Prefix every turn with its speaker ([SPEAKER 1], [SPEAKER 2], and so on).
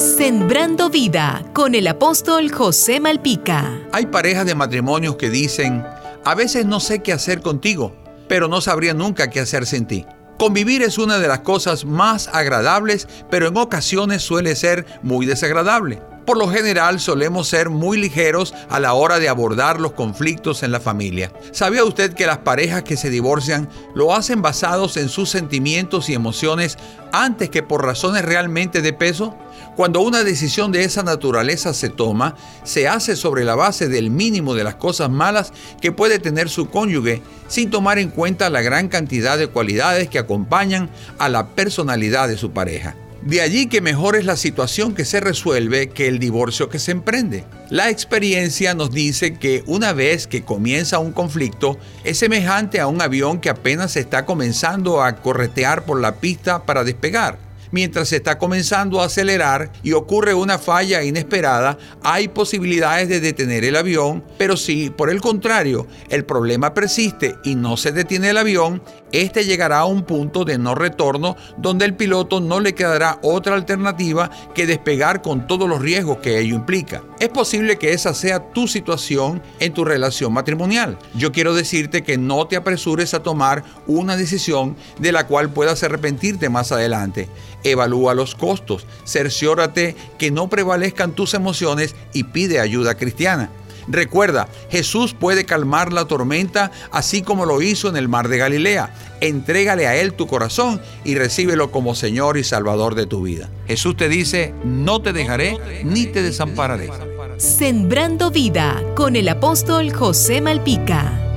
[SPEAKER 1] Sembrando vida con el apóstol José Malpica.
[SPEAKER 2] Hay parejas de matrimonios que dicen, a veces no sé qué hacer contigo, pero no sabría nunca qué hacer sin ti. Convivir es una de las cosas más agradables, pero en ocasiones suele ser muy desagradable. Por lo general solemos ser muy ligeros a la hora de abordar los conflictos en la familia. ¿Sabía usted que las parejas que se divorcian lo hacen basados en sus sentimientos y emociones antes que por razones realmente de peso? Cuando una decisión de esa naturaleza se toma, se hace sobre la base del mínimo de las cosas malas que puede tener su cónyuge, sin tomar en cuenta la gran cantidad de cualidades que acompañan a la personalidad de su pareja. De allí que mejor es la situación que se resuelve que el divorcio que se emprende. La experiencia nos dice que una vez que comienza un conflicto es semejante a un avión que apenas está comenzando a corretear por la pista para despegar mientras se está comenzando a acelerar y ocurre una falla inesperada, hay posibilidades de detener el avión, pero si por el contrario el problema persiste y no se detiene el avión, este llegará a un punto de no retorno donde el piloto no le quedará otra alternativa que despegar con todos los riesgos que ello implica. Es posible que esa sea tu situación en tu relación matrimonial. Yo quiero decirte que no te apresures a tomar una decisión de la cual puedas arrepentirte más adelante. Evalúa los costos, cerciórate que no prevalezcan tus emociones y pide ayuda cristiana. Recuerda, Jesús puede calmar la tormenta así como lo hizo en el mar de Galilea. Entrégale a Él tu corazón y recíbelo como Señor y Salvador de tu vida. Jesús te dice, no te dejaré ni te desampararé.
[SPEAKER 1] Sembrando vida con el apóstol José Malpica.